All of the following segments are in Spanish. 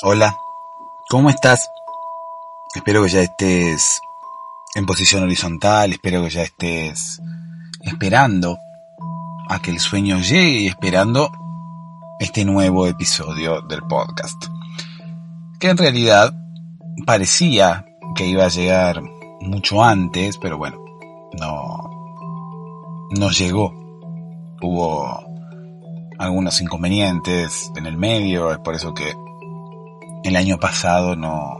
Hola, ¿cómo estás? Espero que ya estés en posición horizontal, espero que ya estés esperando a que el sueño llegue y esperando este nuevo episodio del podcast. Que en realidad parecía que iba a llegar mucho antes, pero bueno, no, no llegó. Hubo algunos inconvenientes en el medio, es por eso que el año pasado no,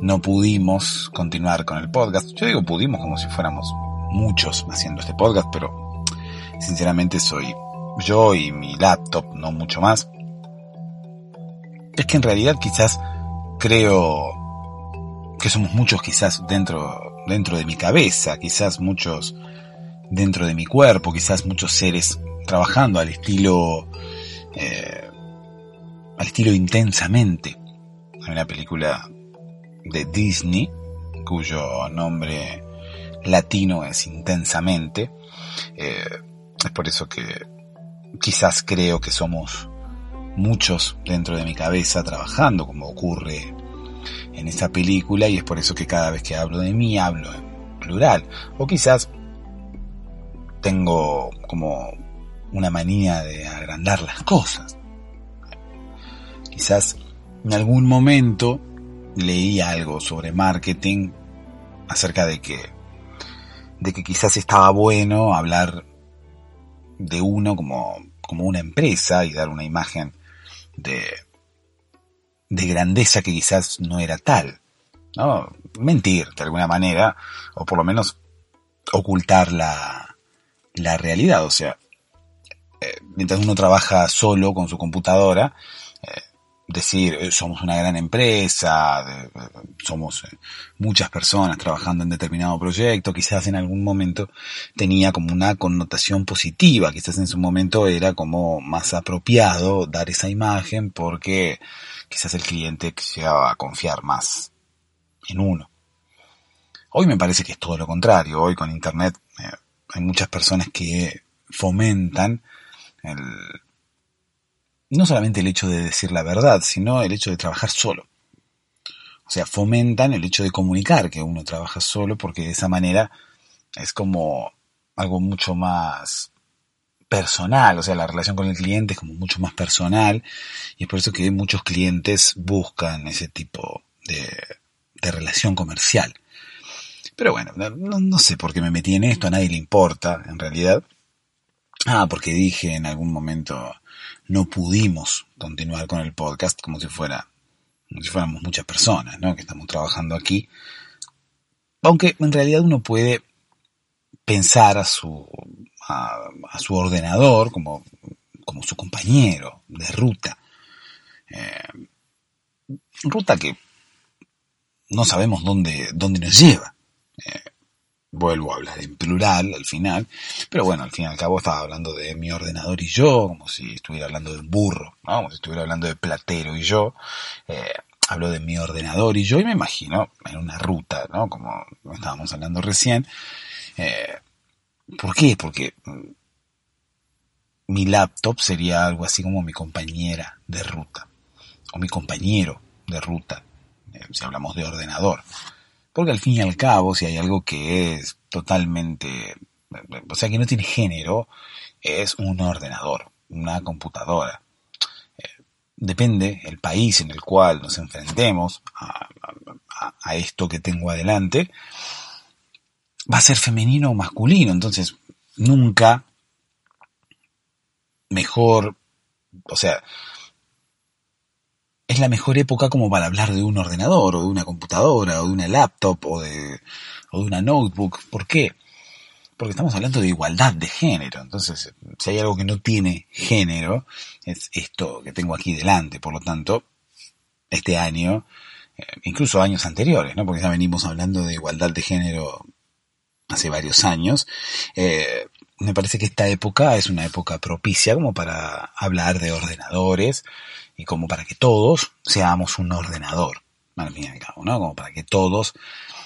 no pudimos continuar con el podcast. Yo digo pudimos como si fuéramos muchos haciendo este podcast, pero sinceramente soy yo y mi laptop, no mucho más. Es que en realidad quizás creo que somos muchos quizás dentro, dentro de mi cabeza, quizás muchos dentro de mi cuerpo, quizás muchos seres trabajando al estilo, eh, al estilo intensamente. Una película de Disney cuyo nombre latino es intensamente. Eh, es por eso que quizás creo que somos muchos dentro de mi cabeza trabajando como ocurre en esa película y es por eso que cada vez que hablo de mí hablo en plural. O quizás tengo como una manía de agrandar las cosas. Quizás en algún momento leí algo sobre marketing acerca de que de que quizás estaba bueno hablar de uno como, como una empresa y dar una imagen de, de grandeza que quizás no era tal. ¿no? Mentir de alguna manera, o por lo menos ocultar la, la realidad. O sea, eh, mientras uno trabaja solo con su computadora, decir eh, somos una gran empresa, somos muchas personas trabajando en determinado proyecto, quizás en algún momento tenía como una connotación positiva, quizás en su momento era como más apropiado dar esa imagen porque quizás el cliente llegaba a confiar más en uno. Hoy me parece que es todo lo contrario, hoy con Internet hay muchas personas que fomentan el, no solamente el hecho de decir la verdad, sino el hecho de trabajar solo. O sea, fomentan el hecho de comunicar que uno trabaja solo porque de esa manera es como algo mucho más personal, o sea, la relación con el cliente es como mucho más personal y es por eso que muchos clientes buscan ese tipo de, de relación comercial. Pero bueno, no, no, sé por qué me metí en esto, a nadie le importa, en realidad. Ah, porque dije en algún momento no pudimos continuar con el podcast como si fuera, si fuéramos muchas personas, ¿no? Que estamos trabajando aquí. Aunque en realidad uno puede pensar a su, a, su ordenador como, como su compañero de ruta. Eh, ruta que no sabemos dónde, dónde nos lleva. Eh, vuelvo a hablar en plural al final, pero bueno, al fin y al cabo estaba hablando de mi ordenador y yo, como si estuviera hablando de un burro, ¿no? como si estuviera hablando de platero y yo. Eh, hablo de mi ordenador y yo y me imagino en una ruta, ¿no? Como estábamos hablando recién. Eh, ¿Por qué? Porque mi laptop sería algo así como mi compañera de ruta, o mi compañero de ruta, eh, si hablamos de ordenador. Porque al fin y al cabo, si hay algo que es totalmente, o sea, que no tiene género, es un ordenador, una computadora. Eh, depende el país en el cual nos enfrentemos a, a, esto que tengo adelante, va a ser femenino o masculino. Entonces, nunca mejor, o sea, es la mejor época como para hablar de un ordenador o de una computadora o de una laptop o de, o de una notebook. ¿Por qué? Porque estamos hablando de igualdad de género. Entonces, si hay algo que no tiene género, es esto que tengo aquí delante. Por lo tanto, este año, eh, incluso años anteriores, ¿no? Porque ya venimos hablando de igualdad de género hace varios años. Eh, me parece que esta época es una época propicia como para hablar de ordenadores, y como para que todos seamos un ordenador, al fin y al cabo, ¿no? Como para que todos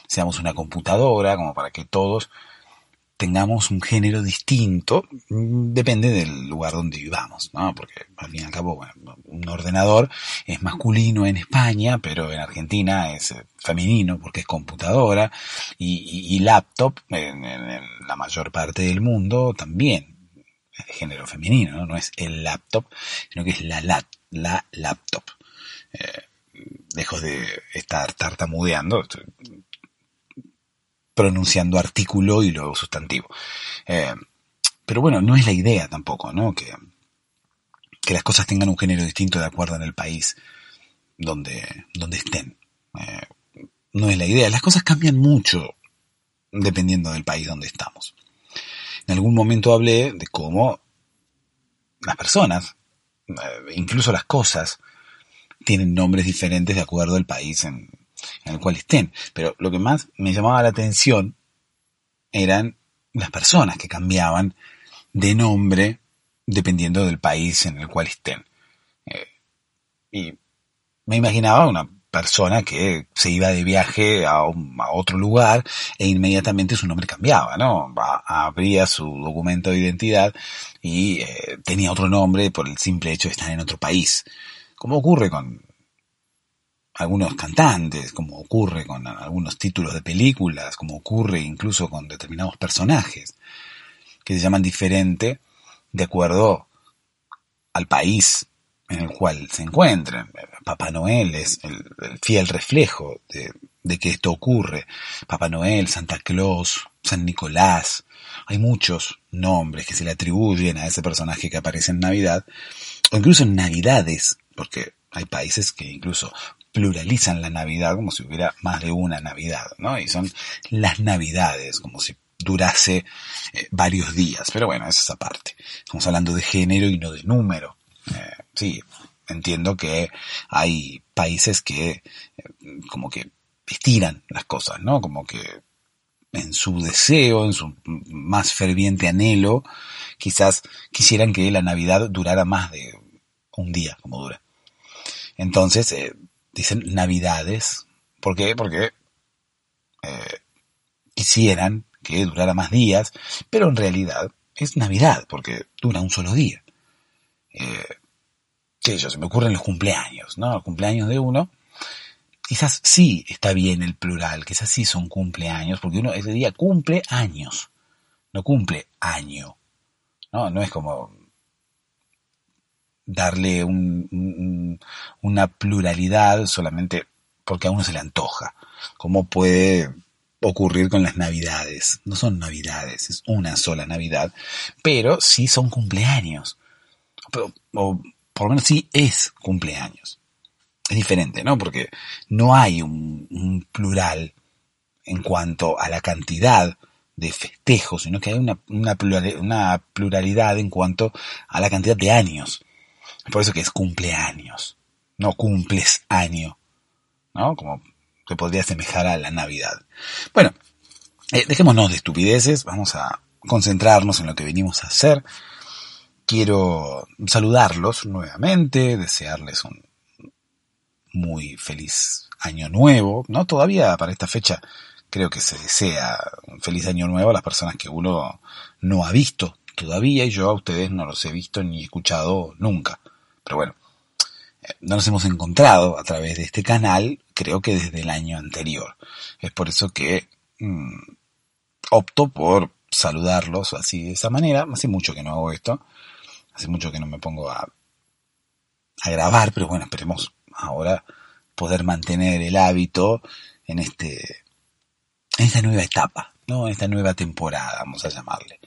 seamos una computadora, como para que todos tengamos un género distinto, mm, depende del lugar donde vivamos, ¿no? Porque al fin y al cabo, un ordenador es masculino en España, pero en Argentina es eh, femenino porque es computadora, y, laptop en, la mayor parte del mundo también es género femenino, ¿no? No es el laptop, sino que es la, la, laptop. Eh, dejo de estar tartamudeando, pronunciando artículo y luego sustantivo. Eh, pero bueno, no es la idea tampoco, ¿no? Que, que las cosas tengan un género distinto de acuerdo en el país donde, donde estén. Eh, no es la idea. Las cosas cambian mucho dependiendo del país donde estamos. En algún momento hablé de cómo las personas, eh, incluso las cosas, tienen nombres diferentes de acuerdo al país en, en el cual estén. Pero lo que más me llamaba la atención eran las personas que cambiaban de nombre dependiendo del país en el cual estén. Eh, y me imaginaba una persona que se iba de viaje a, otro lugar e inmediatamente su nombre cambiaba, ¿no? abría su documento de identidad y eh, tenía otro nombre por el simple hecho de estar en otro país. Como ocurre con algunos cantantes, como ocurre con algunos títulos de películas, como ocurre incluso con determinados personajes, que se llaman diferente de acuerdo al país en el cual se encuentren. Papá Noel es el, fiel reflejo de, de, que esto ocurre. Papá Noel, Santa Claus, San Nicolás. Hay muchos nombres que se le atribuyen a ese personaje que aparece en Navidad, o incluso en Navidades, porque hay países que incluso pluralizan la Navidad como si hubiera más de una Navidad, ¿no? Y son las Navidades, como si durase eh, varios días. Pero bueno, esa es aparte. Estamos hablando de género y no de número. Eh, sí, entiendo que hay países que eh, como que estiran las cosas, ¿no? Como que en su deseo, en su más ferviente anhelo, quizás quisieran que la Navidad durara más de un día, como dura. Entonces, eh, dicen navidades. ¿Por qué? Porque eh, quisieran que durara más días, pero en realidad es Navidad, porque dura un solo día. Eh, yo, se me ocurren los cumpleaños, ¿no? Los cumpleaños de uno. Quizás sí está bien el plural, quizás sí son cumpleaños, porque uno ese día cumple años, no cumple año. No, no es como darle una pluralidad solamente porque a uno se le antoja. ¿Cómo puede ocurrir con las navidades? No son navidades, es una sola navidad, pero sí son cumpleaños. O, por lo menos sí es cumpleaños. Es diferente, ¿no? Porque no hay un, plural en cuanto a la cantidad de festejos, sino que hay una, una, pluralidad en cuanto a la cantidad de años. Por eso que es cumpleaños, no cumples año, ¿no? Como se podría asemejar a la Navidad. Bueno, eh, dejémonos de estupideces, vamos a concentrarnos en lo que venimos a hacer. Quiero saludarlos nuevamente, desearles un muy feliz año nuevo, ¿no? Todavía para esta fecha creo que se desea un feliz año nuevo a las personas que uno no ha visto todavía y yo a ustedes no los he visto ni escuchado nunca. Pero bueno, eh, no nos hemos encontrado a través de este canal, creo que desde el año anterior. Es por eso que mm, opto por saludarlos así de esa manera. Hace mucho que no hago esto. Hace mucho que no me pongo a, a grabar, pero bueno, esperemos ahora poder mantener el hábito en este en esta nueva etapa, ¿no? En esta nueva temporada, vamos a llamarle.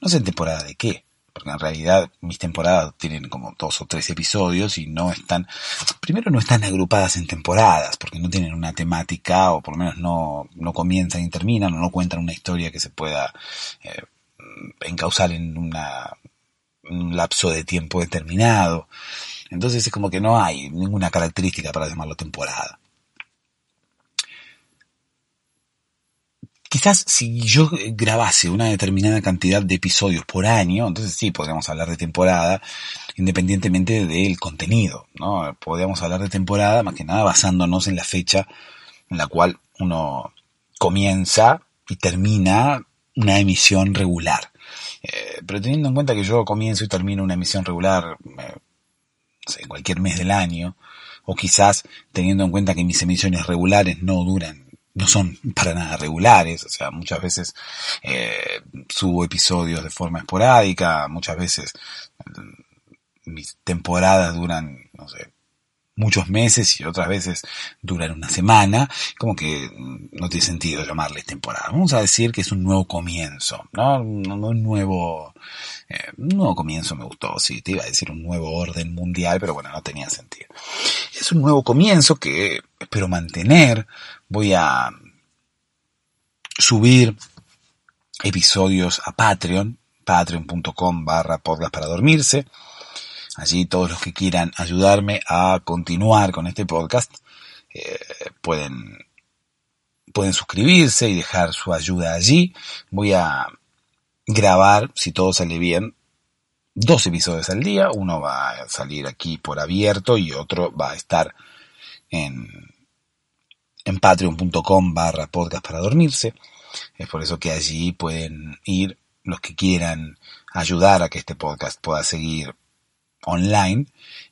No sé temporada de qué, porque en realidad mis temporadas tienen como dos o tres episodios y no están, primero no están agrupadas en temporadas, porque no tienen una temática, o por lo menos no, no comienzan y terminan, o no cuentan una historia que se pueda eh, encauzar en una, un lapso de tiempo determinado. Entonces es como que no hay ninguna característica para llamarlo temporada. Quizás si yo grabase una determinada cantidad de episodios por año, entonces sí, podríamos hablar de temporada, independientemente del contenido, ¿no? Podríamos hablar de temporada, más que nada basándonos en la fecha en la cual uno comienza y termina una emisión regular. Eh, pero teniendo en cuenta que yo comienzo y termino una emisión regular eh, en cualquier mes del año, o quizás teniendo en cuenta que mis emisiones regulares no duran, no son para nada regulares, o sea, muchas veces eh, subo episodios de forma esporádica, muchas veces mis temporadas duran, no sé, muchos meses y otras veces duran una semana, como que no tiene sentido llamarles temporada. Vamos a decir que es un nuevo comienzo, ¿no? Un nuevo, eh, un nuevo comienzo me gustó, sí, te iba a decir un nuevo orden mundial, pero bueno, no tenía sentido. Es un nuevo comienzo que espero mantener, voy a subir episodios a Patreon, patreon.com barra podcast para dormirse. Allí todos los que quieran ayudarme a continuar con este podcast eh, pueden, pueden suscribirse y dejar su ayuda allí. Voy a grabar, si todo sale bien, dos episodios al día. Uno va a salir aquí por abierto y otro va a estar en, en patreon.com barra podcast para dormirse. Es por eso que allí pueden ir los que quieran ayudar a que este podcast pueda seguir online,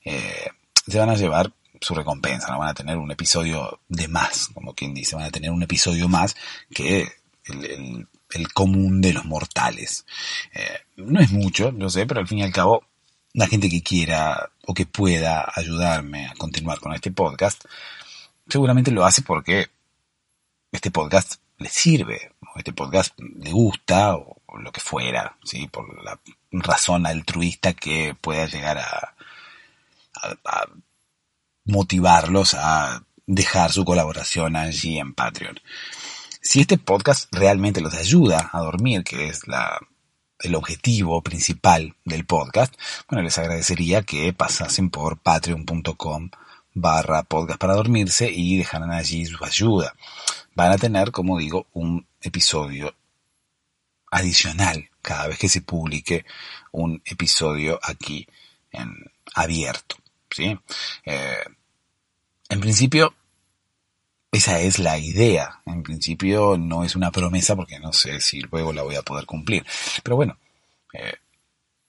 eh, se van a llevar su recompensa, no van a tener un episodio de más, como quien dice, van a tener un episodio más que el, común de los mortales. Eh, no es mucho, lo sé, pero al fin y al cabo, la gente que quiera o que pueda ayudarme a continuar con este podcast, seguramente lo hace porque este podcast le sirve, o este podcast le gusta, o, lo que fuera, ¿sí? por la razón altruista que pueda llegar a, a, motivarlos a dejar su colaboración allí en Patreon. Si este podcast realmente los ayuda a dormir, que es la, el objetivo principal del podcast, bueno, les agradecería que pasasen por patreon.com barra podcast para dormirse y dejaran allí su ayuda. Van a tener, como digo, un episodio adicional cada vez que se publique un episodio aquí en abierto. ¿sí? Eh, en principio, esa es la idea. En principio no es una promesa porque no sé si luego la voy a poder cumplir. Pero bueno, eh,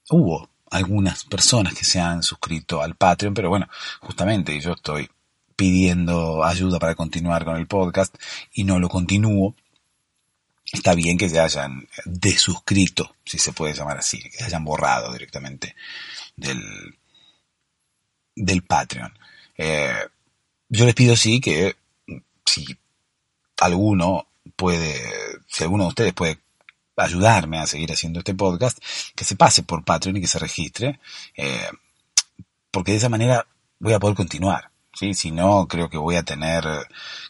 hubo algunas personas que se han suscrito al Patreon, pero bueno, justamente yo estoy pidiendo ayuda para continuar con el podcast y no lo continúo está bien que se hayan desuscrito, si se puede llamar así, que se hayan borrado directamente del, del Patreon. Eh, yo les pido sí que si alguno puede, si alguno de ustedes puede ayudarme a seguir haciendo este podcast, que se pase por Patreon y que se registre, eh, porque de esa manera voy a poder continuar. ¿Sí? Si no, creo que voy a tener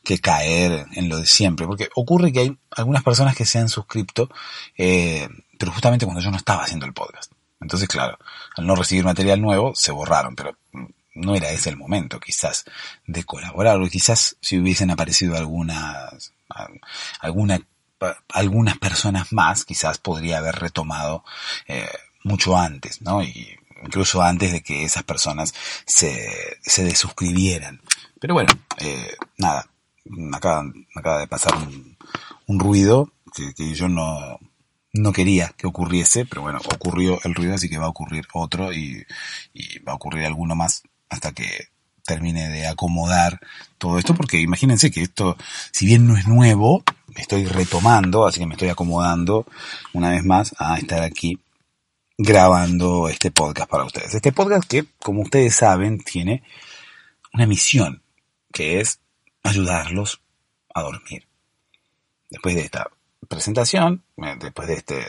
que caer en lo de siempre, porque ocurre que hay algunas personas que se han suscrito, eh, pero justamente cuando yo no estaba haciendo el podcast. Entonces, claro, al no recibir material nuevo, se borraron, pero no era ese el momento, quizás, de colaborar, o quizás si hubiesen aparecido algunas, alguna, algunas personas más, quizás podría haber retomado eh, mucho antes, ¿no? Y incluso antes de que esas personas se, se desuscribieran. Pero bueno, eh, nada, acaba, acaba de pasar un, un ruido que, que, yo no, no quería que ocurriese, pero bueno, ocurrió el ruido, así que va a ocurrir otro y, y va a ocurrir alguno más hasta que termine de acomodar todo esto, porque imagínense que esto, si bien no es nuevo, estoy retomando, así que me estoy acomodando una vez más a estar aquí grabando este podcast para ustedes. Este podcast que, como ustedes saben, tiene una misión, que es ayudarlos a dormir. Después de esta presentación, eh, después de este,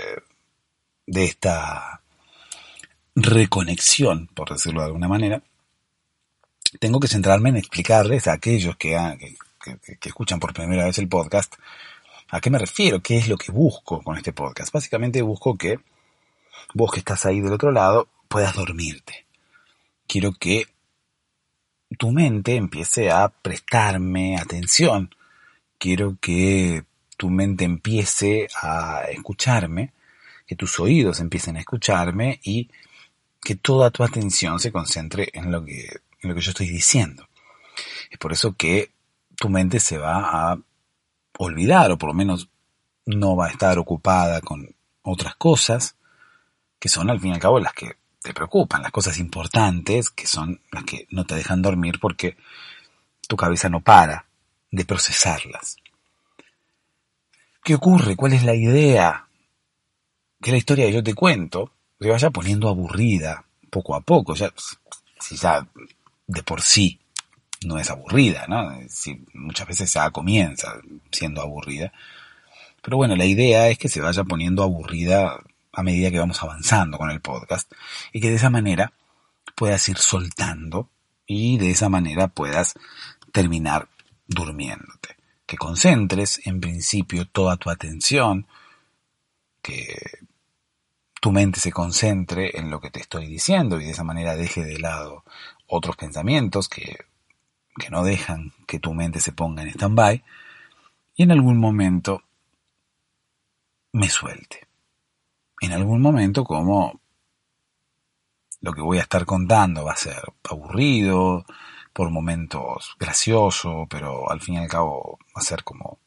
de esta reconexión, por decirlo de alguna manera, tengo que centrarme en explicarles a aquellos que, que, que, escuchan por primera vez el podcast a qué me refiero, qué es lo que busco con este podcast. Básicamente busco que vos que estás ahí del otro lado puedas dormirte. Quiero que tu mente empiece a prestarme atención. Quiero que tu mente empiece a escucharme, que tus oídos empiecen a escucharme y que toda tu atención se concentre en lo que, en lo que yo estoy diciendo. Es por eso que tu mente se va a olvidar, o por lo menos no va a estar ocupada con otras cosas, que son al fin y al cabo las que te preocupan, las cosas importantes, que son las que no te dejan dormir porque tu cabeza no para de procesarlas. ¿Qué ocurre? ¿Cuál es la idea? Que la historia que yo te cuento se vaya poniendo aburrida poco a poco. Ya, si ya de por sí no es aburrida, ¿no? Si muchas veces ya comienza siendo aburrida. Pero bueno, la idea es que se vaya poniendo aburrida a medida que vamos avanzando con el podcast y que de esa manera puedas ir soltando y de esa manera puedas terminar durmiéndote. Que concentres en principio toda tu atención, que tu mente se concentre en lo que te estoy diciendo y de esa manera deje de lado otros pensamientos que, que no dejan que tu mente se ponga en stand-by y en algún momento me suelte. En algún momento como lo que voy a estar contando va a ser aburrido, por momentos gracioso, pero al fin y al cabo va a ser como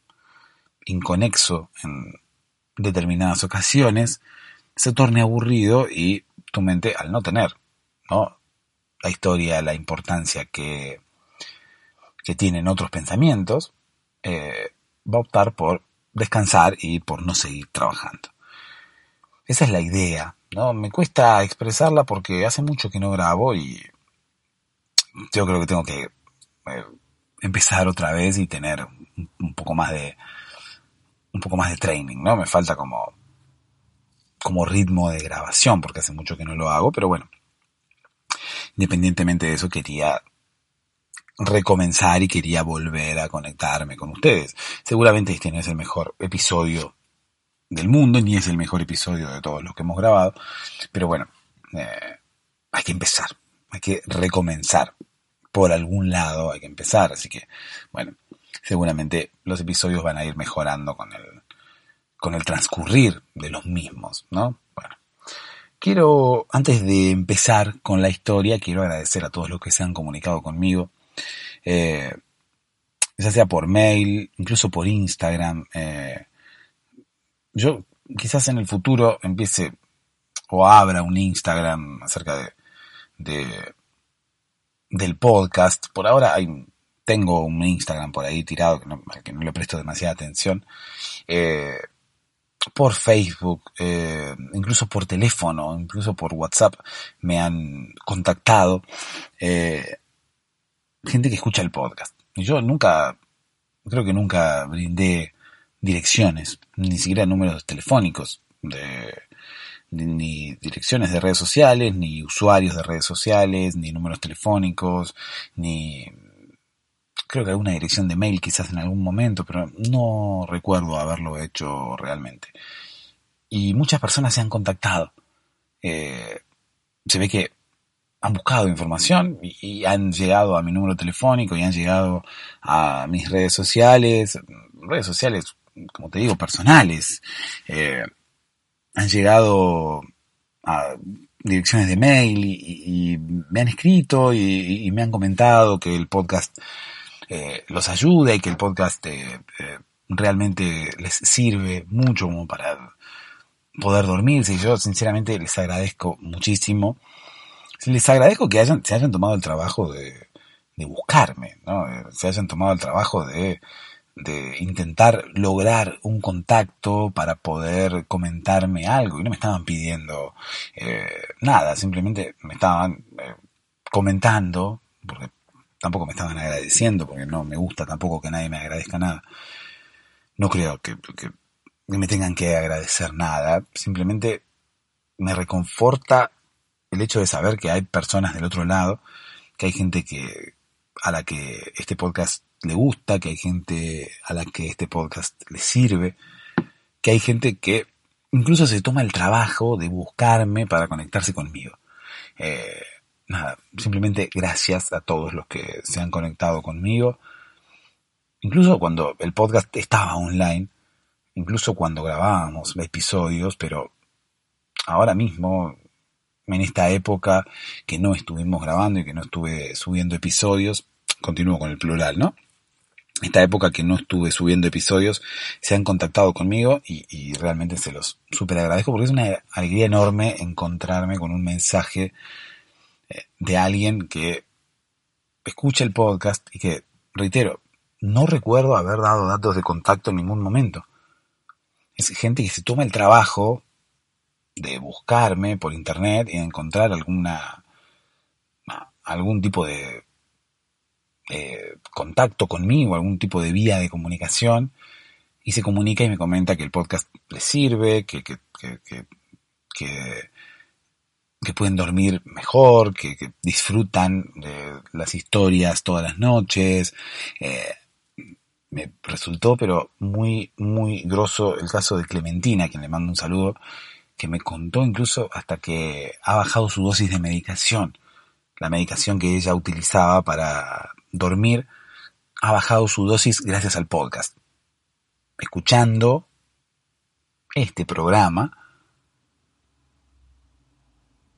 inconexo en determinadas ocasiones, se torne aburrido y tu mente al no tener ¿no? la historia, la importancia que, que tienen otros pensamientos, eh, va a optar por descansar y por no seguir trabajando. Esa es la idea, ¿no? Me cuesta expresarla porque hace mucho que no grabo y yo creo que tengo que eh, empezar otra vez y tener un, poco más de un poco más de training, ¿no? Me falta como como ritmo de grabación porque hace mucho que no lo hago, pero bueno. Independientemente de eso quería recomenzar y quería volver a conectarme con ustedes. Seguramente este no es el mejor episodio del mundo, ni es el mejor episodio de todos los que hemos grabado, pero bueno, eh, hay que empezar, hay que recomenzar. Por algún lado hay que empezar, así que bueno, seguramente los episodios van a ir mejorando con el, con el transcurrir de los mismos, ¿no? Bueno, quiero, antes de empezar con la historia, quiero agradecer a todos los que se han comunicado conmigo eh, ya sea por mail, incluso por Instagram. Eh, yo quizás en el futuro empiece o abra un Instagram acerca de, de del podcast. Por ahora hay, tengo un Instagram por ahí tirado que no, le presto demasiada atención. Eh, por Facebook, eh, incluso por teléfono, incluso por WhatsApp me han contactado. Eh, gente que escucha el podcast. Y yo nunca, creo que nunca brindé direcciones, ni siquiera números telefónicos, de, ni direcciones de redes sociales, ni usuarios de redes sociales, ni números telefónicos, ni creo que alguna dirección de mail quizás en algún momento, pero no recuerdo haberlo hecho realmente. Y muchas personas se han contactado. Eh, se ve que han buscado información y, han llegado a mi número telefónico y han llegado a mis redes sociales, redes sociales, como te digo, personales. Eh, han llegado a direcciones de mail y, me han escrito y, me han comentado que el podcast eh, los ayuda y que el podcast eh, realmente les sirve mucho como para poder dormirse y yo sinceramente les agradezco muchísimo les agradezco que hayan, se hayan tomado el trabajo de, de buscarme, ¿no? se hayan tomado el trabajo de, de intentar lograr un contacto para poder comentarme algo y no me estaban pidiendo eh, nada, simplemente me estaban eh, comentando, porque tampoco me estaban agradeciendo, porque no me gusta tampoco que nadie me agradezca nada. No creo que, que me tengan que agradecer nada, simplemente me reconforta el hecho de saber que hay personas del otro lado, que hay gente que a la que este podcast le gusta, que hay gente a la que este podcast le sirve, que hay gente que incluso se toma el trabajo de buscarme para conectarse conmigo. Eh, nada, simplemente gracias a todos los que se han conectado conmigo. Incluso cuando el podcast estaba online, incluso cuando grabábamos episodios, pero ahora mismo en esta época que no estuvimos grabando y que no estuve subiendo episodios, continúo con el plural, ¿no? Esta época que no estuve subiendo episodios, se han contactado conmigo y, realmente se los súper agradezco porque es una alegría enorme encontrarme con un mensaje eh, de alguien que escucha el podcast y que, reitero, no recuerdo haber dado datos de contacto en ningún momento. Es gente que se toma el trabajo de buscarme por internet y encontrar alguna algún tipo de eh, contacto conmigo, algún tipo de vía de comunicación, y se comunica y me comenta que el podcast les sirve, que, que, que, que, pueden dormir mejor, que, disfrutan de las historias todas las noches. Eh, me resultó, pero muy, muy grosso el caso de Clementina, quien le mando un saludo, que me contó incluso hasta que ha bajado su dosis de medicación. La medicación que ella utilizaba para dormir, ha bajado su dosis gracias al podcast. Escuchando este programa,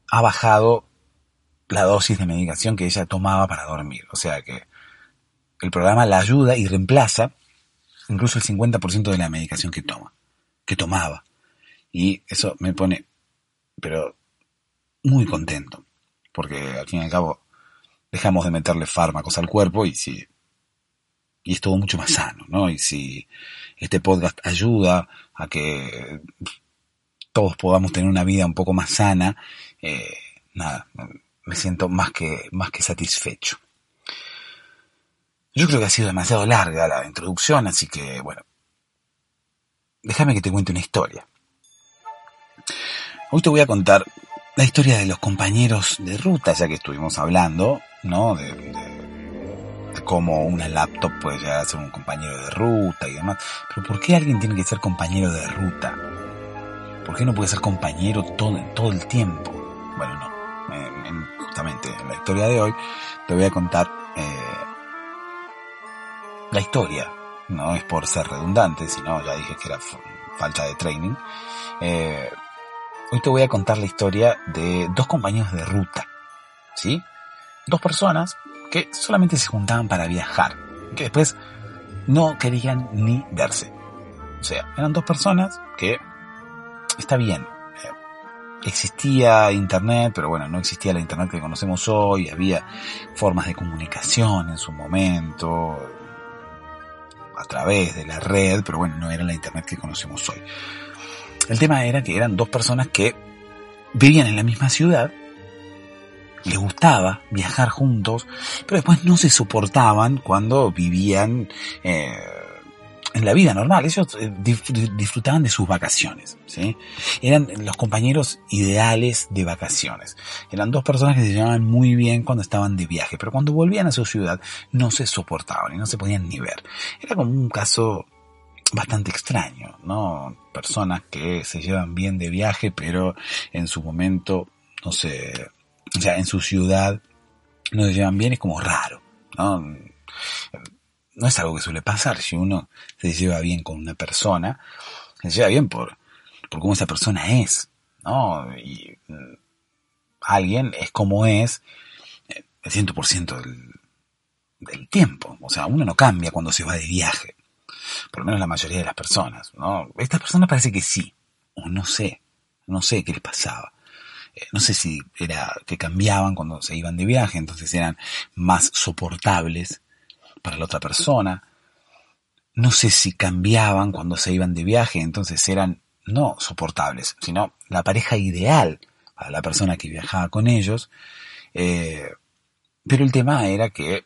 ha bajado la dosis de medicación que ella tomaba para dormir. O sea que el programa la ayuda y reemplaza incluso el 50% de la medicación que toma, que tomaba. Y eso me pone, pero muy contento, porque al fin y al cabo dejamos de meterle fármacos al cuerpo y si y es todo mucho más sano, ¿no? Y si este podcast ayuda a que todos podamos tener una vida un poco más sana, eh, nada, me siento más que, más que satisfecho. Yo creo que ha sido demasiado larga la introducción, así que, bueno, déjame que te cuente una historia. Hoy te voy a contar la historia de los compañeros de ruta, ya que estuvimos hablando ¿no? De, de, cómo una laptop puede llegar a ser un compañero de ruta y demás. Pero ¿por qué alguien tiene que ser compañero de ruta? ¿Por qué no puede ser compañero todo, todo el tiempo? Bueno, no. justamente en la historia de hoy te voy a contar eh, la historia. No es por ser redundante, sino ya dije que era falta de training. Eh, hoy te voy a contar la historia de dos compañeros de ruta. ¿Sí? Dos personas que solamente se juntaban para viajar, que después no querían ni verse. O sea, eran dos personas que está bien. Eh, existía internet, pero bueno, no existía la internet que conocemos hoy, había formas de comunicación en su momento, a través de la red, pero bueno, no era la internet que conocemos hoy. El tema era que eran dos personas que vivían en la misma ciudad, les gustaba viajar juntos, pero después no se soportaban cuando vivían eh, en la vida normal. Ellos eh, disfrutaban de sus vacaciones, ¿sí? Eran los compañeros ideales de vacaciones. Eran dos personas que se llevaban muy bien cuando estaban de viaje, pero cuando volvían a su ciudad no se soportaban y no se podían ni ver. Era como un caso bastante extraño, ¿no? Personas que se llevan bien de viaje, pero en su momento no se o sea, en su ciudad no se llevan bien, es como raro, ¿no? No es algo que suele pasar. Si uno se lleva bien con una persona, se lleva bien por, por cómo esa persona es, ¿no? Y mm, alguien es como es eh, el 100% del, del tiempo. O sea, uno no cambia cuando se va de viaje. Por lo menos la mayoría de las personas, ¿no? Estas personas parece que sí. O no sé. No sé qué les pasaba. No sé si era que cambiaban cuando se iban de viaje, entonces eran más soportables para la otra persona. No sé si cambiaban cuando se iban de viaje, entonces eran no soportables, sino la pareja ideal para la persona que viajaba con ellos. Eh, pero el tema era que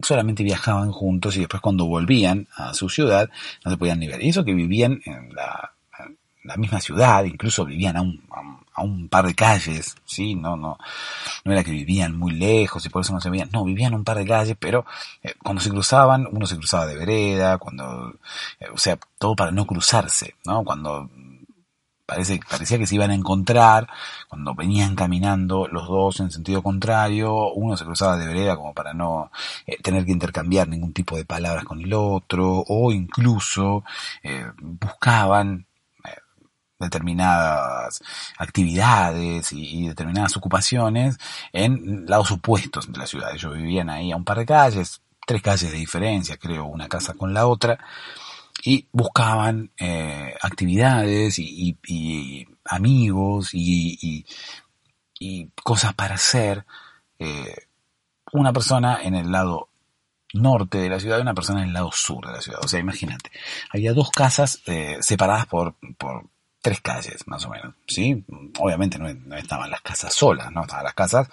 solamente viajaban juntos y después cuando volvían a su ciudad no se podían ni ver. Y eso que vivían en la, misma ciudad, incluso vivían a un par de calles, sí, no, no, no era que vivían muy lejos y por eso no se veían, no, vivían un par de calles, pero eh, cuando se cruzaban, uno se cruzaba de vereda, cuando, eh, o sea, todo para no cruzarse, ¿no? Cuando parece, parecía que se iban a encontrar, cuando venían caminando los dos en sentido contrario, uno se cruzaba de vereda como para no eh, tener que intercambiar ningún tipo de palabras con el otro, o incluso buscaban determinadas actividades y, determinadas ocupaciones en lados opuestos de la ciudad. Ellos vivían ahí a un par de calles, tres calles de diferencia, creo, una casa con la otra, y buscaban eh, actividades y, amigos y, cosas para hacer. Eh, una persona en el lado norte de la ciudad y una persona en el lado sur de la ciudad. O sea, imagínate, había dos casas eh, separadas por, por tres calles, más o menos, ¿sí? Obviamente no, estaban las casas solas, ¿no? Estaban las casas,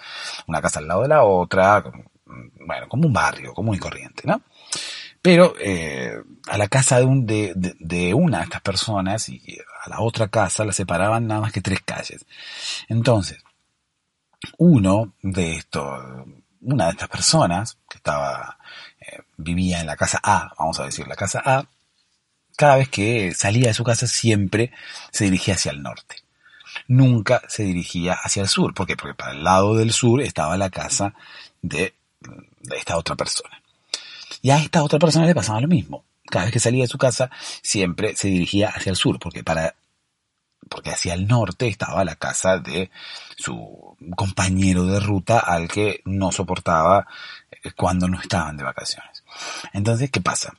una casa al lado de la otra, bueno, como un barrio común y corriente, ¿no? Pero eh, a la casa de, una de estas personas y a la otra casa la separaban nada más que tres calles. Entonces, uno de estos, una de estas personas que estaba, eh, vivía en la casa A, vamos a decir la casa A, cada vez que salía de su casa siempre se dirigía hacia el norte. Nunca se dirigía hacia el sur. ¿Por qué? Porque para el lado del sur estaba la casa de, esta otra persona. Y a esta otra persona le pasaba lo mismo. Cada vez que salía de su casa siempre se dirigía hacia el sur, porque para porque hacia el norte estaba la casa de su compañero de ruta al que no soportaba eh, cuando no estaban de vacaciones. Entonces, ¿qué pasa?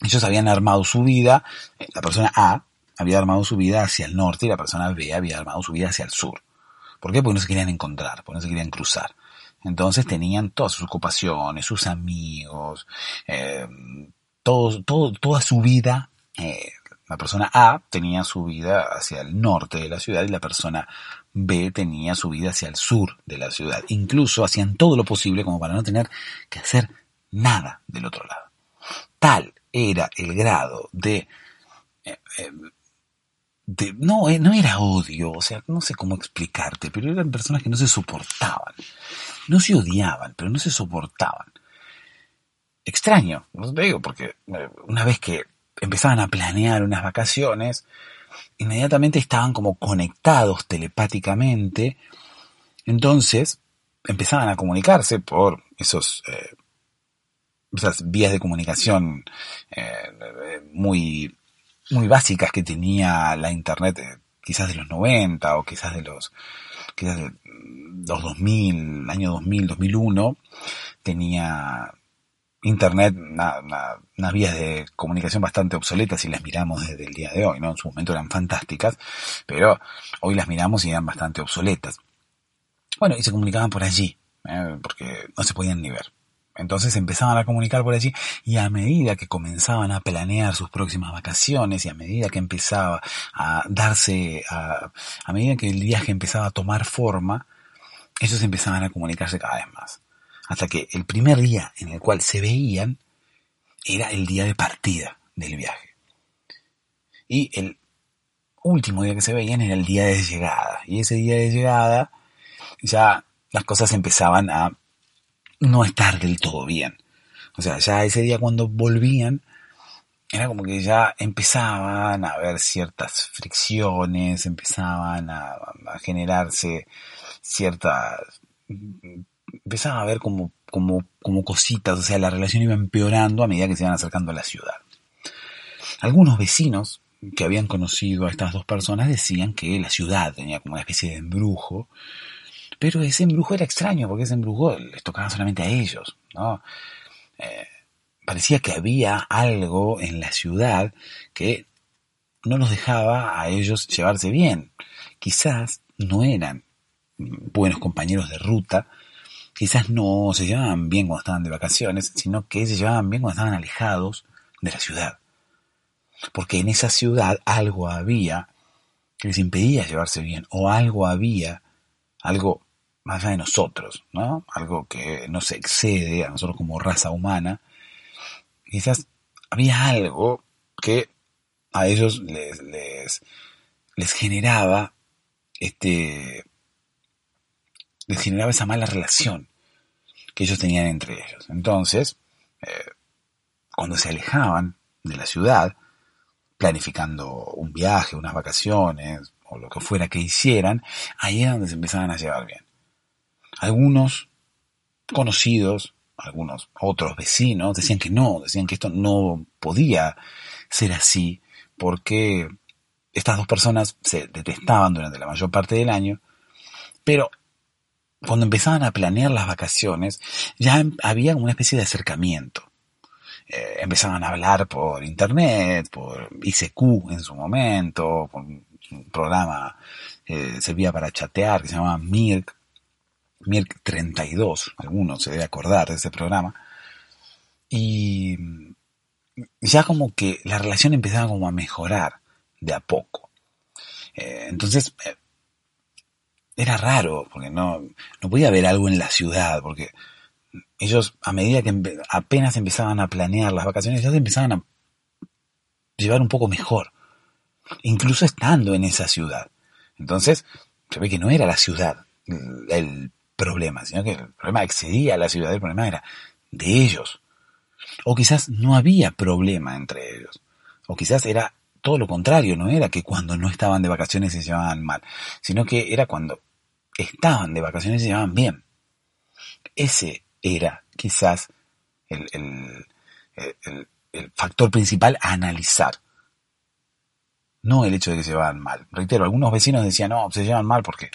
Ellos habían armado su vida, eh, la persona A había armado su vida hacia el norte y la persona B había armado su vida hacia el sur. ¿Por qué? Porque no se querían encontrar, porque no se querían cruzar. Entonces tenían todas sus ocupaciones, sus amigos, eh, toda su vida. Eh, la persona A tenía su vida hacia el norte de la ciudad y la persona B tenía su vida hacia el sur de la ciudad. Incluso hacían todo lo posible como para no tener que hacer nada del otro lado. Tal era el grado de, eh, eh, no, eh, no era odio, o sea, no sé cómo explicarte, pero eran personas que no se soportaban. No se odiaban, pero no se soportaban. Extraño, no te digo, porque una vez que empezaban a planear unas vacaciones, inmediatamente estaban como conectados telepáticamente, entonces empezaban a comunicarse por esos esas vías de comunicación eh, muy, muy básicas que tenía la internet eh, quizás de los 90 o quizás de los quizás de los 2000, el año 2000, 2001, tenía internet unas vías de comunicación bastante obsoletas si las miramos desde el día de hoy, ¿no? En su momento eran fantásticas, pero hoy las miramos y eran bastante obsoletas. Bueno, y se comunicaban por allí, ¿eh? porque no se podían ni ver. Entonces empezaban a comunicar por allí y a medida que comenzaban a planear sus próximas vacaciones y a medida que empezaba a darse, a, medida que el viaje empezaba a tomar forma, ellos empezaban a comunicarse cada vez más. Hasta que el primer día en el cual se veían era el día de partida del viaje. Y el último día que se veían era el día de llegada. Y ese día de llegada ya las cosas empezaban a no estar del todo bien. O sea, ya ese día cuando volvían, era como que ya empezaban a haber ciertas fricciones, empezaban a, generarse ciertas... Empezaba a haber como, como, como cositas, o sea, la relación iba empeorando a medida que se iban acercando a la ciudad. Algunos vecinos que habían conocido a estas dos personas decían que la ciudad tenía como una especie de embrujo, pero ese embrujo era extraño, porque ese embrujo les tocaba solamente a ellos, ¿no? Eh, parecía que había algo en la ciudad que no los dejaba a ellos llevarse bien. Quizás no eran buenos compañeros de ruta, quizás no se llevaban bien cuando estaban de vacaciones, sino que se llevaban bien cuando estaban alejados de la ciudad. Porque en esa ciudad algo había que les impedía llevarse bien, o algo había, algo más allá de nosotros, ¿no? Algo que nos excede a nosotros como raza humana. Quizás había algo que a ellos les, les, generaba este les generaba esa mala relación que ellos tenían entre ellos. Entonces, eh, cuando se alejaban de la ciudad, planificando un viaje, unas vacaciones, o lo que fuera que hicieran, ahí es donde se empezaban a llevar bien. Algunos conocidos, algunos otros vecinos decían que no, decían que esto no podía ser así porque estas dos personas se detestaban durante la mayor parte del año, pero cuando empezaban a planear las vacaciones, ya había una especie de acercamiento. Eh, empezaban a hablar por internet, por ICQ en su momento, por un programa que servía para chatear que se llamaba Mirk, Mirk 32, algunos se debe acordar de ese programa. Y ya como que la relación empezaba como a mejorar de a poco. Eh, entonces, eh, era raro, porque no, no podía haber algo en la ciudad, porque ellos a medida que apenas empezaban a planear las vacaciones, ya se empezaban a llevar un poco mejor, incluso estando en esa ciudad. Entonces, se ve que no era la ciudad el problema, sino que el problema excedía a la ciudad, el problema era de ellos. O quizás no había problema entre ellos. O quizás era todo lo contrario, no era que cuando no estaban de vacaciones se llevaban mal, sino que era cuando estaban de vacaciones se llevaban bien. Ese era quizás el, factor principal a analizar. No el hecho de que se llevaban mal. Reitero, algunos vecinos decían, no, se llevan mal porque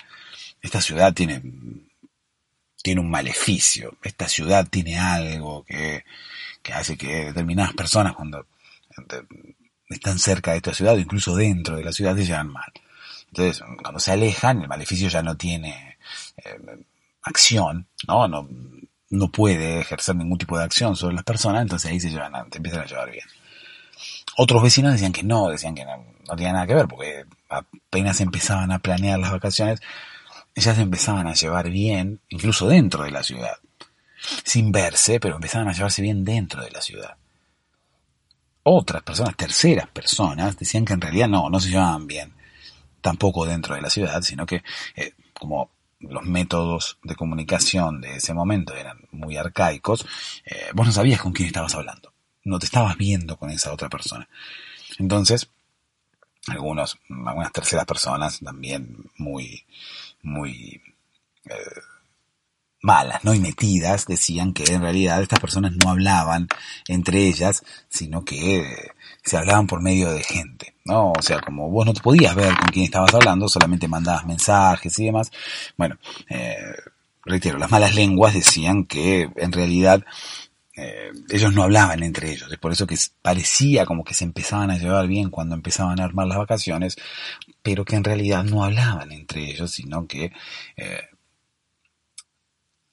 esta ciudad tiene, tiene un maleficio. Esta ciudad tiene algo que, hace que determinadas personas cuando están cerca de esta ciudad incluso dentro de la ciudad se llevan mal. Entonces, cuando se alejan, el maleficio ya no tiene eh, acción, ¿no? ¿no? No puede ejercer ningún tipo de acción sobre las personas, entonces ahí se llevan, a, empiezan a llevar bien. Otros vecinos decían que no, decían que no, no tenía nada que ver, porque apenas empezaban a planear las vacaciones, ya se empezaban a llevar bien, incluso dentro de la ciudad. Sin verse, pero empezaban a llevarse bien dentro de la ciudad. Otras personas, terceras personas, decían que en realidad no, no se llevaban bien tampoco dentro de la ciudad, sino que eh, como los métodos de comunicación de ese momento eran muy arcaicos, eh, vos no sabías con quién estabas hablando, no te estabas viendo con esa otra persona. Entonces, algunos, algunas terceras personas también muy, muy eh, malas, ¿no? Y metidas, decían que en realidad estas personas no hablaban entre ellas, sino que se hablaban por medio de gente, ¿no? O sea, como vos no te podías ver con quién estabas hablando, solamente mandabas mensajes y demás. Bueno, eh, reitero, las malas lenguas decían que en realidad eh, ellos no hablaban entre ellos, es por eso que parecía como que se empezaban a llevar bien cuando empezaban a armar las vacaciones, pero que en realidad no hablaban entre ellos, sino que eh,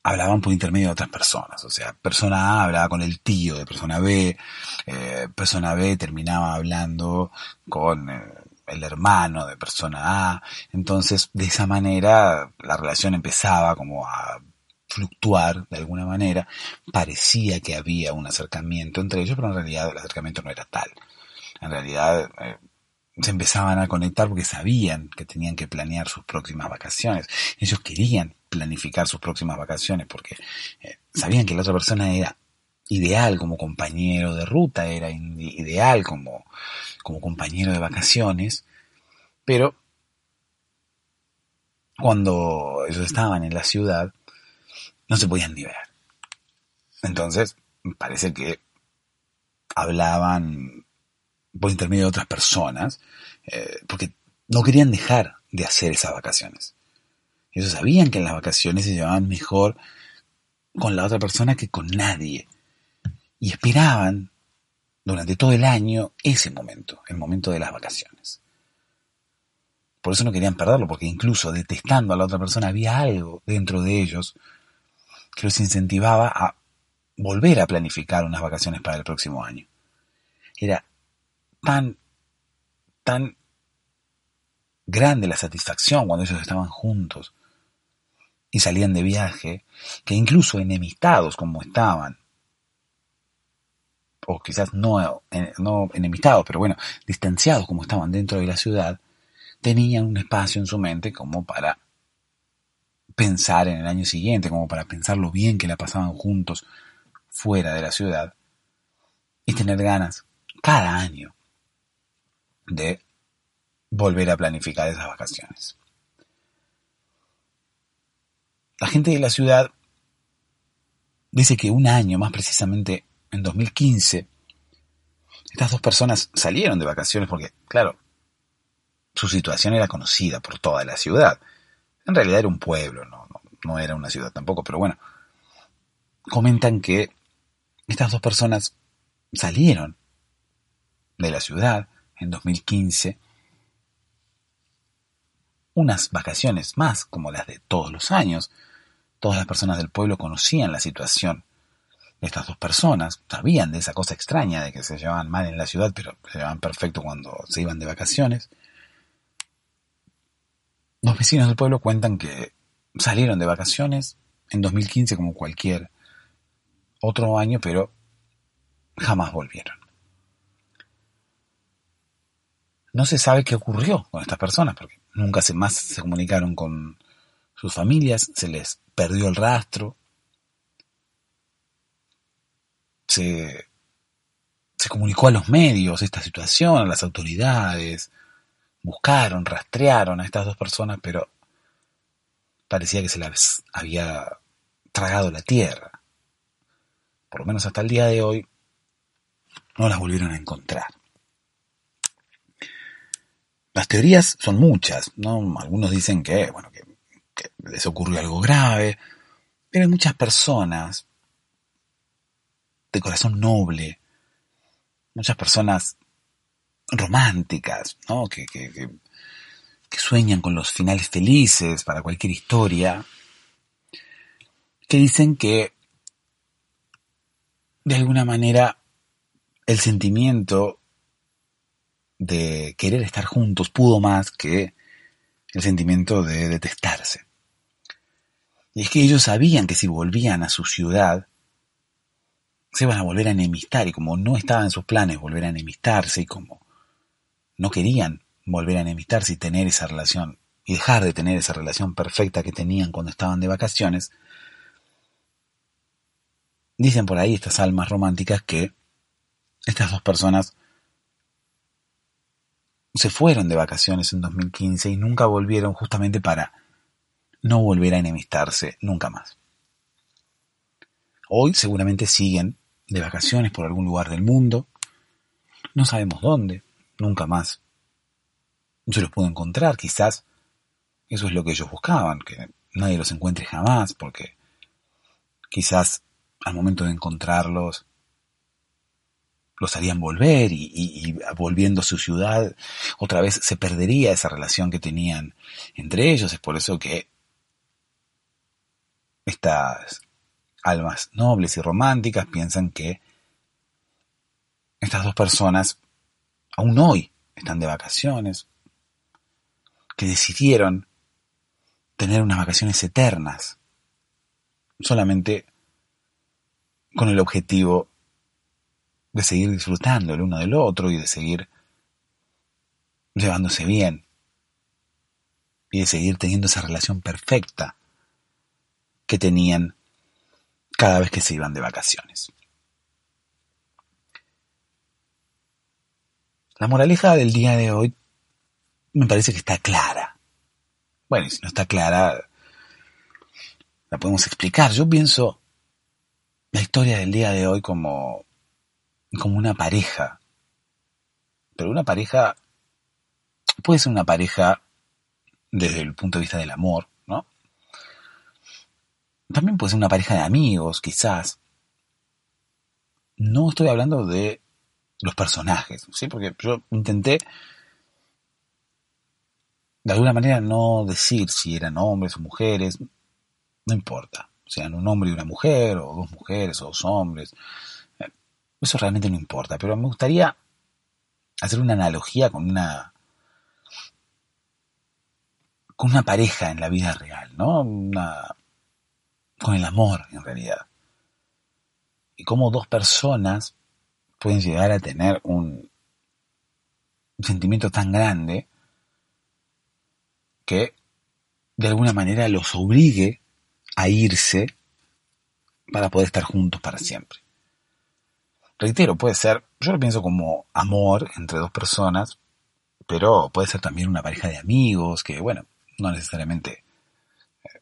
hablaban por intermedio de otras personas. O sea, persona A hablaba con el tío de persona B, eh, persona B terminaba hablando con eh, el hermano de persona A. Entonces, de esa manera, la relación empezaba como a fluctuar de alguna manera. Parecía que había un acercamiento entre ellos, pero en realidad el acercamiento no era tal. En realidad, eh, se empezaban a conectar porque sabían que tenían que planear sus próximas vacaciones. Ellos querían planificar sus próximas vacaciones porque eh, sabían que la otra persona era ideal como compañero de ruta, era ideal como, como compañero de vacaciones, pero cuando ellos estaban en la ciudad no se podían ver. Entonces, parece que hablaban por intermedio de otras personas, eh, porque no querían dejar de hacer esas vacaciones. Ellos sabían que en las vacaciones se llevaban mejor con la otra persona que con nadie. Y esperaban durante todo el año ese momento, el momento de las vacaciones. Por eso no querían perderlo, porque incluso detestando a la otra persona había algo dentro de ellos que los incentivaba a volver a planificar unas vacaciones para el próximo año. Era tan, tan grande la satisfacción cuando ellos estaban juntos y salían de viaje, que incluso enemistados como estaban, o quizás no, no enemistados, pero bueno, distanciados como estaban dentro de la ciudad, tenían un espacio en su mente como para pensar en el año siguiente, como para pensar lo bien que la pasaban juntos fuera de la ciudad y tener ganas cada año de volver a planificar esas vacaciones. La gente de la ciudad dice que un año, más precisamente en 2015, estas dos personas salieron de vacaciones porque, claro, su situación era conocida por toda la ciudad. En realidad era un pueblo, no, no era una ciudad tampoco, pero bueno, comentan que estas dos personas salieron de la ciudad en 2015 unas vacaciones más como las de todos los años. Todas las personas del pueblo conocían la situación de estas dos personas, sabían de esa cosa extraña de que se llevaban mal en la ciudad, pero se llevaban perfecto cuando se iban de vacaciones. Los vecinos del pueblo cuentan que salieron de vacaciones en 2015 como cualquier otro año, pero jamás volvieron. No se sabe qué ocurrió con estas personas, porque nunca se más se comunicaron con sus familias, se les perdió el rastro, se, se comunicó a los medios esta situación, a las autoridades, buscaron, rastrearon a estas dos personas, pero parecía que se las había tragado la tierra. Por lo menos hasta el día de hoy no las volvieron a encontrar. Las teorías son muchas, ¿no? Algunos dicen que, bueno, que, que les ocurrió algo grave, pero hay muchas personas de corazón noble, muchas personas románticas, ¿no? Que, que, que, sueñan con los finales felices para cualquier historia, que dicen que de alguna manera el sentimiento de querer estar juntos pudo más que el sentimiento de detestarse. Y es que ellos sabían que si volvían a su ciudad, se iban a volver a enemistar, y como no estaba en sus planes volver a enemistarse, y como no querían volver a enemistarse y tener esa relación, y dejar de tener esa relación perfecta que tenían cuando estaban de vacaciones, dicen por ahí estas almas románticas que estas dos personas se fueron de vacaciones en 2015 y nunca volvieron justamente para no volver a enemistarse nunca más. Hoy seguramente siguen de vacaciones por algún lugar del mundo, no sabemos dónde, nunca más se los pudo encontrar, quizás eso es lo que ellos buscaban, que nadie los encuentre jamás, porque quizás al momento de encontrarlos los harían volver y, volviendo a su ciudad otra vez se perdería esa relación que tenían entre ellos. Es por eso que estas almas nobles y románticas piensan que estas dos personas aún hoy están de vacaciones, que decidieron tener unas vacaciones eternas, solamente con el objetivo de seguir disfrutando el uno del otro y de seguir llevándose bien y de seguir teniendo esa relación perfecta que tenían cada vez que se iban de vacaciones. La moraleja del día de hoy me parece que está clara. Bueno, y si no está clara, la podemos explicar. Yo pienso la historia del día de hoy como como una pareja. Pero una pareja puede ser una pareja desde el punto de vista del amor, ¿no? También puede ser una pareja de amigos, quizás. No estoy hablando de los personajes, ¿sí? Porque yo intenté de alguna manera no decir si eran hombres o mujeres, no importa, sean un hombre y una mujer, o dos mujeres o dos hombres, eso realmente no importa, pero me gustaría hacer una analogía con una con una pareja en la vida real, ¿no? Una, con el amor en realidad. Y cómo dos personas pueden llegar a tener un, sentimiento tan grande que de alguna manera los obligue a irse para poder estar juntos para siempre reitero, puede ser, yo lo pienso como amor entre dos personas, pero puede ser también una pareja de amigos, que bueno, no necesariamente eh,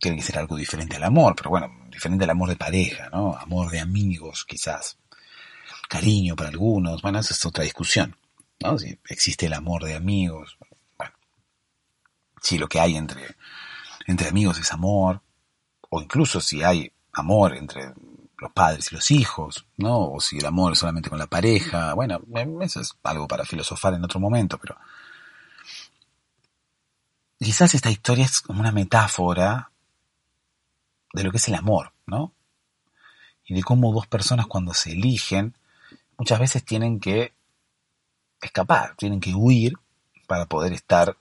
tiene que ser algo diferente al amor, pero bueno, diferente al amor de pareja, ¿no? Amor de amigos, quizás. Cariño para algunos, bueno, esa es otra discusión, ¿no? Si existe el amor de amigos, bueno, si lo que hay entre, entre amigos es amor, o incluso si hay amor entre los padres y los hijos, ¿no? O si el amor es solamente con la pareja, bueno, eso es algo para filosofar en otro momento, pero quizás esta historia es como una metáfora de lo que es el amor, ¿no? Y de cómo dos personas cuando se eligen, muchas veces tienen que escapar, tienen que huir para poder estar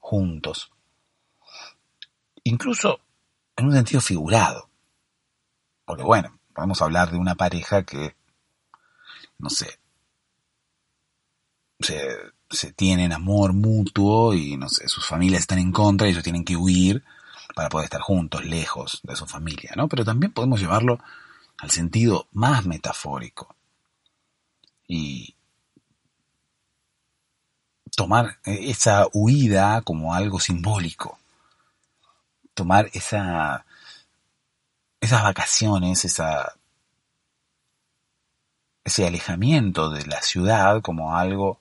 juntos. Incluso en un sentido figurado. Porque bueno, podemos hablar de una pareja que, no sé, se, se tienen amor mutuo y no sé, sus familias están en contra y ellos tienen que huir para poder estar juntos, lejos de su familia, ¿no? Pero también podemos llevarlo al sentido más metafórico y tomar esa huida como algo simbólico, tomar esa esas vacaciones, esa, ese alejamiento de la ciudad como algo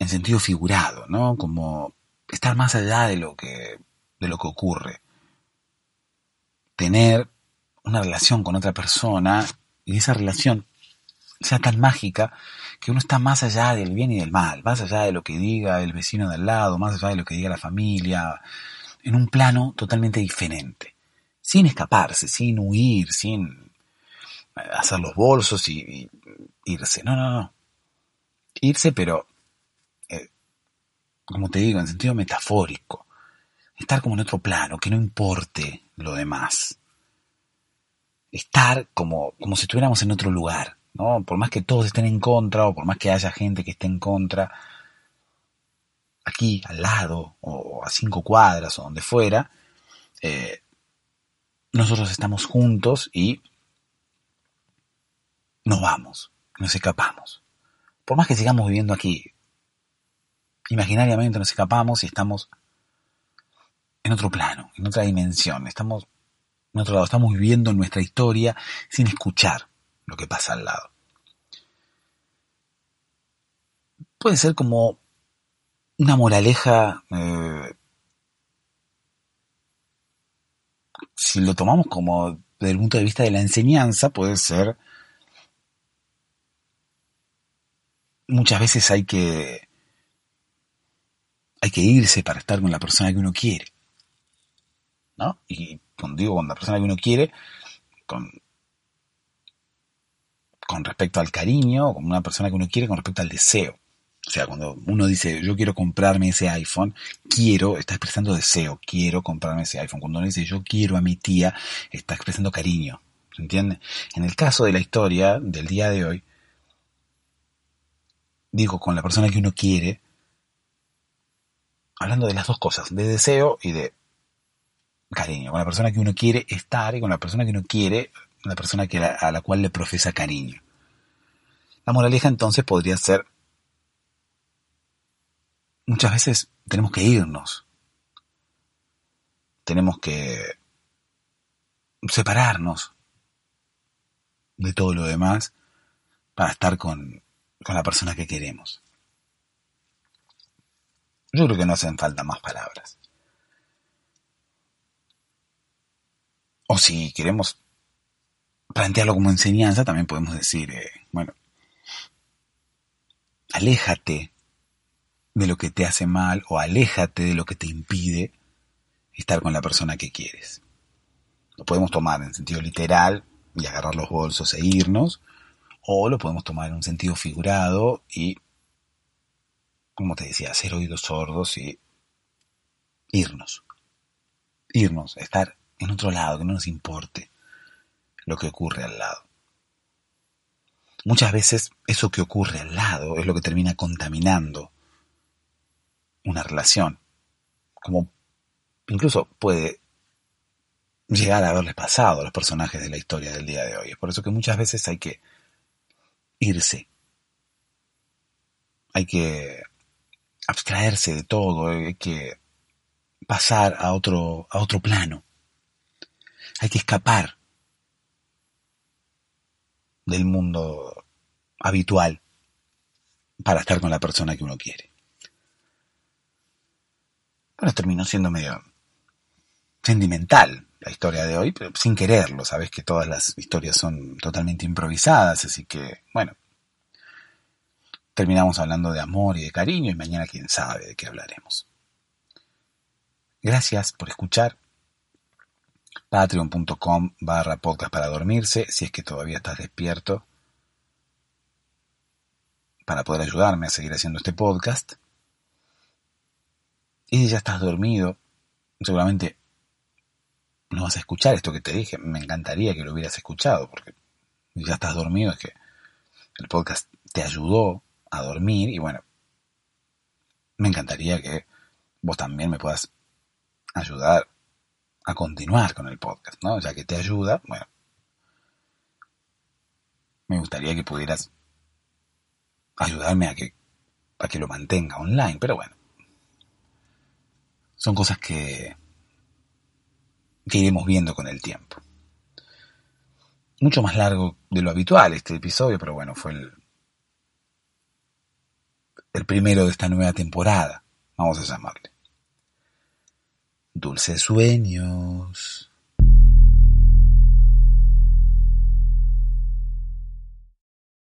en sentido figurado, ¿no? Como estar más allá de lo que, de lo que ocurre. Tener una relación con otra persona y esa relación sea tan mágica que uno está más allá del bien y del mal, más allá de lo que diga el vecino de al lado, más allá de lo que diga la familia, en un plano totalmente diferente, sin escaparse, sin huir, sin eh, hacer los bolsos y, irse. No, no, no. Irse, pero, eh, como te digo, en sentido metafórico. Estar como en otro plano, que no importe lo demás. Estar como, como si estuviéramos en otro lugar, ¿no? Por más que todos estén en contra o por más que haya gente que esté en contra, aquí al lado o a cinco cuadras o donde fuera, eh, nosotros estamos juntos y nos vamos, nos escapamos. Por más que sigamos viviendo aquí, imaginariamente nos escapamos y estamos en otro plano, en otra dimensión, estamos en otro lado, estamos viviendo nuestra historia sin escuchar lo que pasa al lado. Puede ser como una moraleja, eh, si lo tomamos como desde el punto de vista de la enseñanza, puede ser muchas veces hay que hay que irse para estar con la persona que uno quiere. ¿No? Y digo con la persona que uno quiere, con, con respecto al cariño, con una persona que uno quiere con respecto al deseo. O sea, cuando uno dice yo quiero comprarme ese iPhone, quiero, está expresando deseo, quiero comprarme ese iPhone. Cuando uno dice yo quiero a mi tía, está expresando cariño. ¿Se entiende? En el caso de la historia del día de hoy, digo con la persona que uno quiere, hablando de las dos cosas, de deseo y de cariño. Con la persona que uno quiere estar y con la persona que uno quiere, la persona que a la cual le profesa cariño. La moraleja entonces podría ser muchas veces tenemos que irnos. Tenemos que separarnos de todo lo demás para estar con, con la persona que queremos. Yo creo que no hacen falta más palabras. O si queremos plantearlo como enseñanza, también podemos decir, eh, bueno, aléjate de lo que te hace mal o aléjate de lo que te impide estar con la persona que quieres. Lo podemos tomar en sentido literal y agarrar los bolsos e irnos, o lo podemos tomar en un sentido figurado y, como te decía, hacer oídos sordos y irnos. Irnos, estar en otro lado, que no nos importe lo que ocurre al lado. Muchas veces eso que ocurre al lado es lo que termina contaminando una relación, como incluso puede llegar a haberle pasado a los personajes de la historia del día de hoy. Es por eso que muchas veces hay que irse, hay que abstraerse de todo, hay que pasar a otro, a otro plano, hay que escapar del mundo habitual para estar con la persona que uno quiere. bueno, terminó siendo medio sentimental la historia de hoy, pero sin quererlo, sabes que todas las historias son totalmente improvisadas, así que, bueno, terminamos hablando de amor y de cariño y mañana quién sabe de qué hablaremos. Gracias por escuchar. Patreon.com barra podcast para dormirse, si es que todavía estás despierto, para poder ayudarme a seguir haciendo este podcast. Y si ya estás dormido, seguramente no vas a escuchar esto que te dije. Me encantaría que lo hubieras escuchado, porque ya estás dormido es que el podcast te ayudó a dormir y bueno, me encantaría que vos también me puedas ayudar a continuar con el podcast, ¿no? Ya que te ayuda, bueno, me gustaría que pudieras ayudarme a que, a que lo mantenga online, pero bueno, son cosas que, que iremos viendo con el tiempo. Mucho más largo de lo habitual este episodio, pero bueno, fue el, el primero de esta nueva temporada, vamos a llamarle. Dulces sueños.